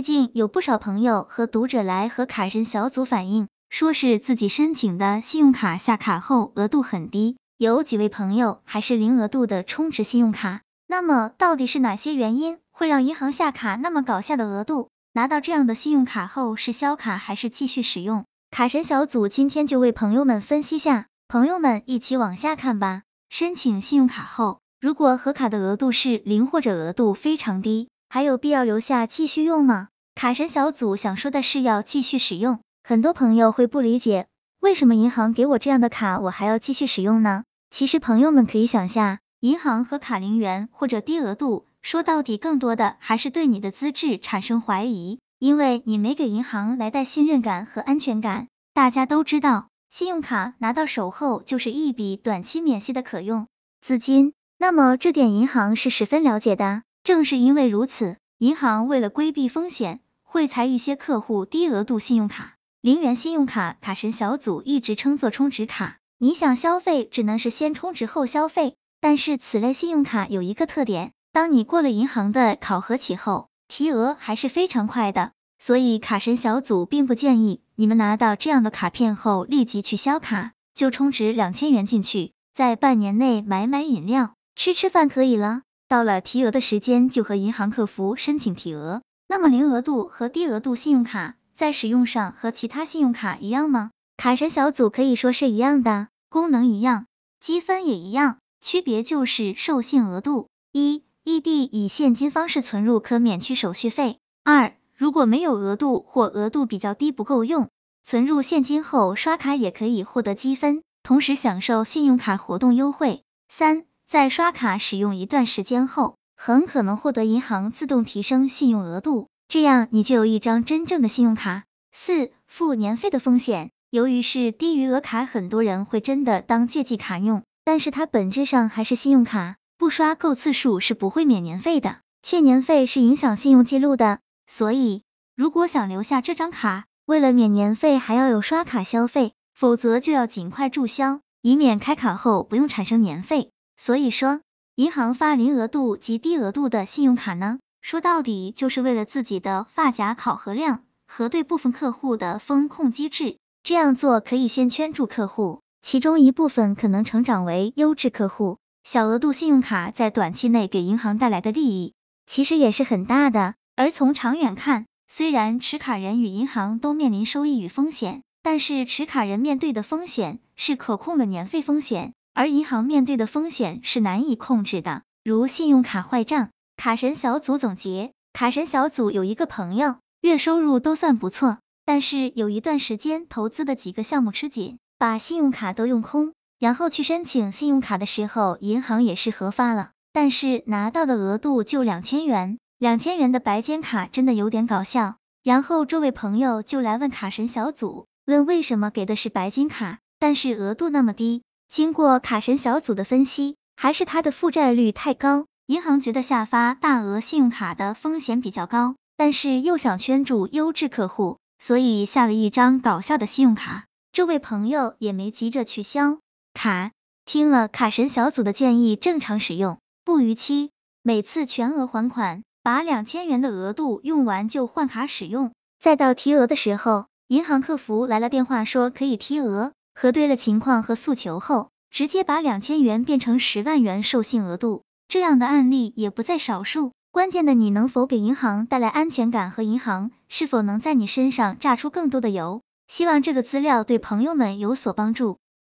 最近有不少朋友和读者来和卡神小组反映，说是自己申请的信用卡下卡后额度很低，有几位朋友还是零额度的充值信用卡。那么到底是哪些原因会让银行下卡那么搞笑的额度？拿到这样的信用卡后是销卡还是继续使用？卡神小组今天就为朋友们分析下，朋友们一起往下看吧。申请信用卡后，如果核卡的额度是零或者额度非常低。还有必要留下继续用吗？卡神小组想说的是要继续使用。很多朋友会不理解，为什么银行给我这样的卡，我还要继续使用呢？其实朋友们可以想下，银行和卡零元或者低额度，说到底更多的还是对你的资质产生怀疑，因为你没给银行来带信任感和安全感。大家都知道，信用卡拿到手后就是一笔短期免息的可用资金，那么这点银行是十分了解的。正是因为如此，银行为了规避风险，会裁一些客户低额度信用卡。零元信用卡卡神小组一直称作充值卡，你想消费只能是先充值后消费。但是此类信用卡有一个特点，当你过了银行的考核期后，提额还是非常快的。所以卡神小组并不建议你们拿到这样的卡片后立即去销卡，就充值两千元进去，在半年内买买饮料、吃吃饭可以了。到了提额的时间，就和银行客服申请提额。那么零额度和低额度信用卡在使用上和其他信用卡一样吗？卡神小组可以说是一样的，功能一样，积分也一样，区别就是授信额度。一、异地以现金方式存入可免去手续费。二、如果没有额度或额度比较低不够用，存入现金后刷卡也可以获得积分，同时享受信用卡活动优惠。三。在刷卡使用一段时间后，很可能获得银行自动提升信用额度，这样你就有一张真正的信用卡。四、付年费的风险，由于是低余额卡，很多人会真的当借记卡用，但是它本质上还是信用卡，不刷够次数是不会免年费的，欠年费是影响信用记录的。所以，如果想留下这张卡，为了免年费还要有刷卡消费，否则就要尽快注销，以免开卡后不用产生年费。所以说，银行发零额度及低额度的信用卡呢，说到底就是为了自己的发夹考核量和对部分客户的风控机制。这样做可以先圈住客户，其中一部分可能成长为优质客户。小额度信用卡在短期内给银行带来的利益，其实也是很大的。而从长远看，虽然持卡人与银行都面临收益与风险，但是持卡人面对的风险是可控的年费风险。而银行面对的风险是难以控制的，如信用卡坏账。卡神小组总结，卡神小组有一个朋友，月收入都算不错，但是有一段时间投资的几个项目吃紧，把信用卡都用空，然后去申请信用卡的时候，银行也是核发了，但是拿到的额度就两千元，两千元的白金卡真的有点搞笑。然后这位朋友就来问卡神小组，问为什么给的是白金卡，但是额度那么低。经过卡神小组的分析，还是他的负债率太高，银行觉得下发大额信用卡的风险比较高，但是又想圈住优质客户，所以下了一张搞笑的信用卡。这位朋友也没急着取消卡，听了卡神小组的建议，正常使用，不逾期，每次全额还款，把两千元的额度用完就换卡使用。再到提额的时候，银行客服来了电话说可以提额。核对了情况和诉求后，直接把两千元变成十万元授信额度，这样的案例也不在少数。关键的你能否给银行带来安全感和银行是否能在你身上榨出更多的油？希望这个资料对朋友们有所帮助。